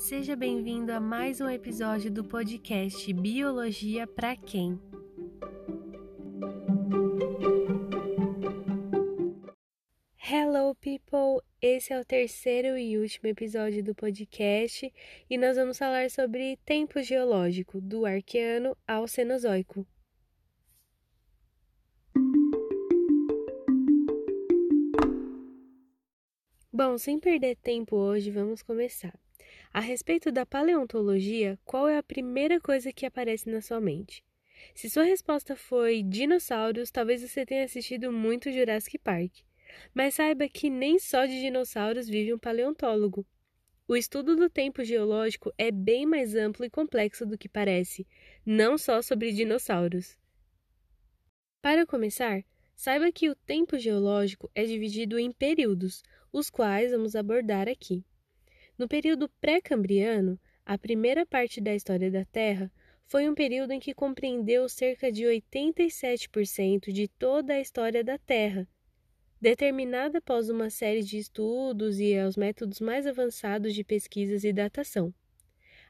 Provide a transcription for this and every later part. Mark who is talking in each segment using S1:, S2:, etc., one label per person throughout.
S1: Seja bem-vindo a mais um episódio do podcast Biologia para quem? Hello, people! Esse é o terceiro e último episódio do podcast e nós vamos falar sobre tempo geológico, do Arqueano ao Cenozoico. Bom, sem perder tempo hoje, vamos começar. A respeito da paleontologia, qual é a primeira coisa que aparece na sua mente? Se sua resposta foi dinossauros, talvez você tenha assistido muito Jurassic Park. Mas saiba que nem só de dinossauros vive um paleontólogo. O estudo do tempo geológico é bem mais amplo e complexo do que parece, não só sobre dinossauros. Para começar, Saiba que o tempo geológico é dividido em períodos, os quais vamos abordar aqui. No período pré-cambriano, a primeira parte da história da Terra foi um período em que compreendeu cerca de 87% de toda a história da Terra, determinada após uma série de estudos e aos métodos mais avançados de pesquisas e datação.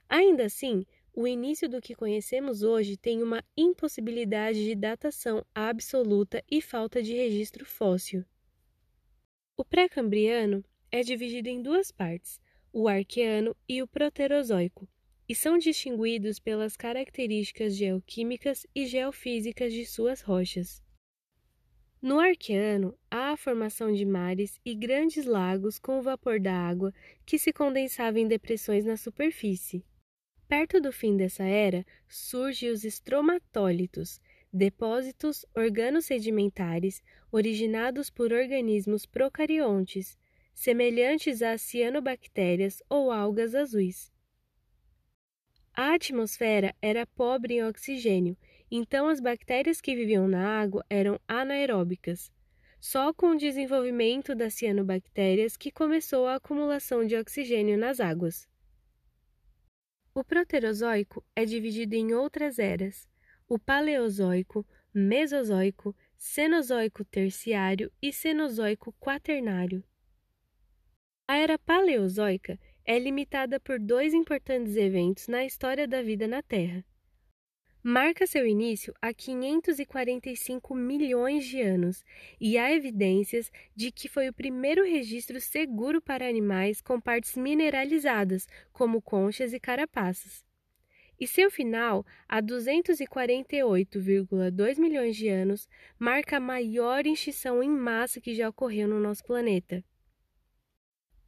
S1: Ainda assim, o início do que conhecemos hoje tem uma impossibilidade de datação absoluta e falta de registro fóssil. O pré-cambriano é dividido em duas partes, o arqueano e o proterozoico, e são distinguidos pelas características geoquímicas e geofísicas de suas rochas. No arqueano, há a formação de mares e grandes lagos com o vapor da água que se condensava em depressões na superfície. Perto do fim dessa era, surgem os estromatólitos, depósitos organosedimentares originados por organismos procariontes, semelhantes a cianobactérias ou algas azuis. A atmosfera era pobre em oxigênio, então as bactérias que viviam na água eram anaeróbicas. Só com o desenvolvimento das cianobactérias que começou a acumulação de oxigênio nas águas. O Proterozoico é dividido em outras eras: o Paleozoico, Mesozoico, Cenozoico Terciário e Cenozoico Quaternário. A era Paleozoica é limitada por dois importantes eventos na história da vida na Terra marca seu início há 545 milhões de anos e há evidências de que foi o primeiro registro seguro para animais com partes mineralizadas, como conchas e carapaças. E seu final, há 248,2 milhões de anos, marca a maior extinção em massa que já ocorreu no nosso planeta.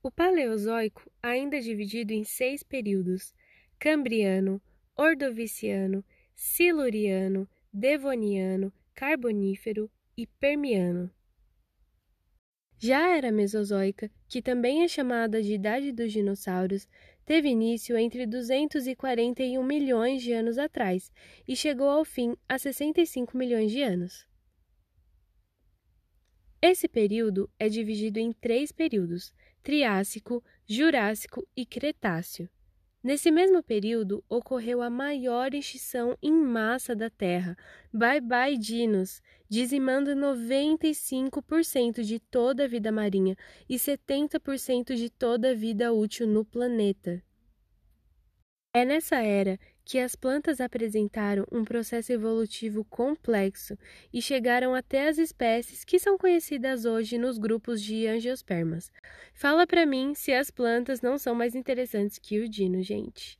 S1: O Paleozoico ainda é dividido em seis períodos: Cambriano, Ordoviciano, Siluriano, Devoniano, Carbonífero e Permiano. Já a era Mesozoica, que também é chamada de Idade dos Dinossauros, teve início entre 241 milhões de anos atrás e chegou ao fim há 65 milhões de anos. Esse período é dividido em três períodos: Triássico, Jurássico e Cretáceo. Nesse mesmo período, ocorreu a maior extinção em massa da Terra, Bye Bye Dinos, dizimando 95% de toda a vida marinha e 70% de toda a vida útil no planeta. É nessa era que as plantas apresentaram um processo evolutivo complexo e chegaram até as espécies que são conhecidas hoje nos grupos de angiospermas. Fala para mim se as plantas não são mais interessantes que o dino, gente.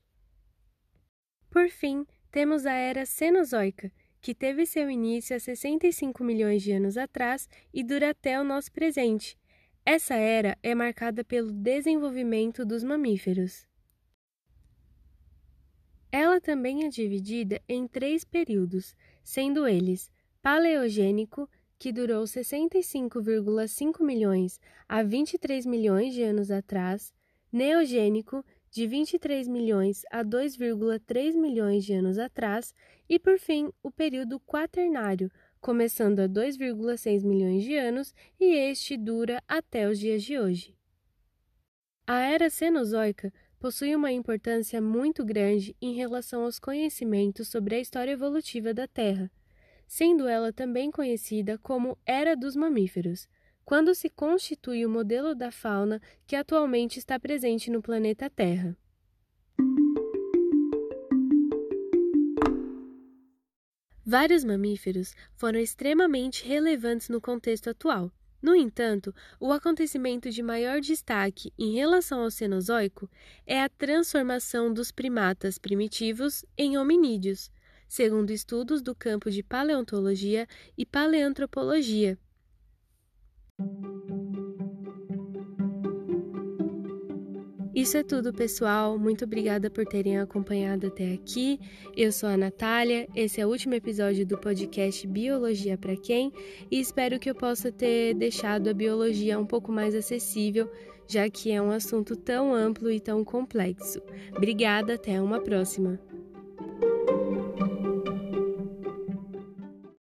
S1: Por fim, temos a era Cenozoica, que teve seu início há 65 milhões de anos atrás e dura até o nosso presente. Essa era é marcada pelo desenvolvimento dos mamíferos. Ela também é dividida em três períodos, sendo eles Paleogênico, que durou 65,5 milhões a 23 milhões de anos atrás, Neogênico, de 23 milhões a 2,3 milhões de anos atrás, e por fim o período Quaternário, começando a 2,6 milhões de anos e este dura até os dias de hoje. A era Cenozoica possui uma importância muito grande em relação aos conhecimentos sobre a história evolutiva da Terra, sendo ela também conhecida como Era dos Mamíferos, quando se constitui o modelo da fauna que atualmente está presente no planeta Terra. Vários mamíferos foram extremamente relevantes no contexto atual, no entanto, o acontecimento de maior destaque em relação ao Cenozoico é a transformação dos primatas primitivos em hominídeos, segundo estudos do campo de paleontologia e paleantropologia. Isso é tudo, pessoal. Muito obrigada por terem acompanhado até aqui. Eu sou a Natália. Esse é o último episódio do podcast Biologia para quem? E espero que eu possa ter deixado a biologia um pouco mais acessível, já que é um assunto tão amplo e tão complexo. Obrigada, até uma próxima.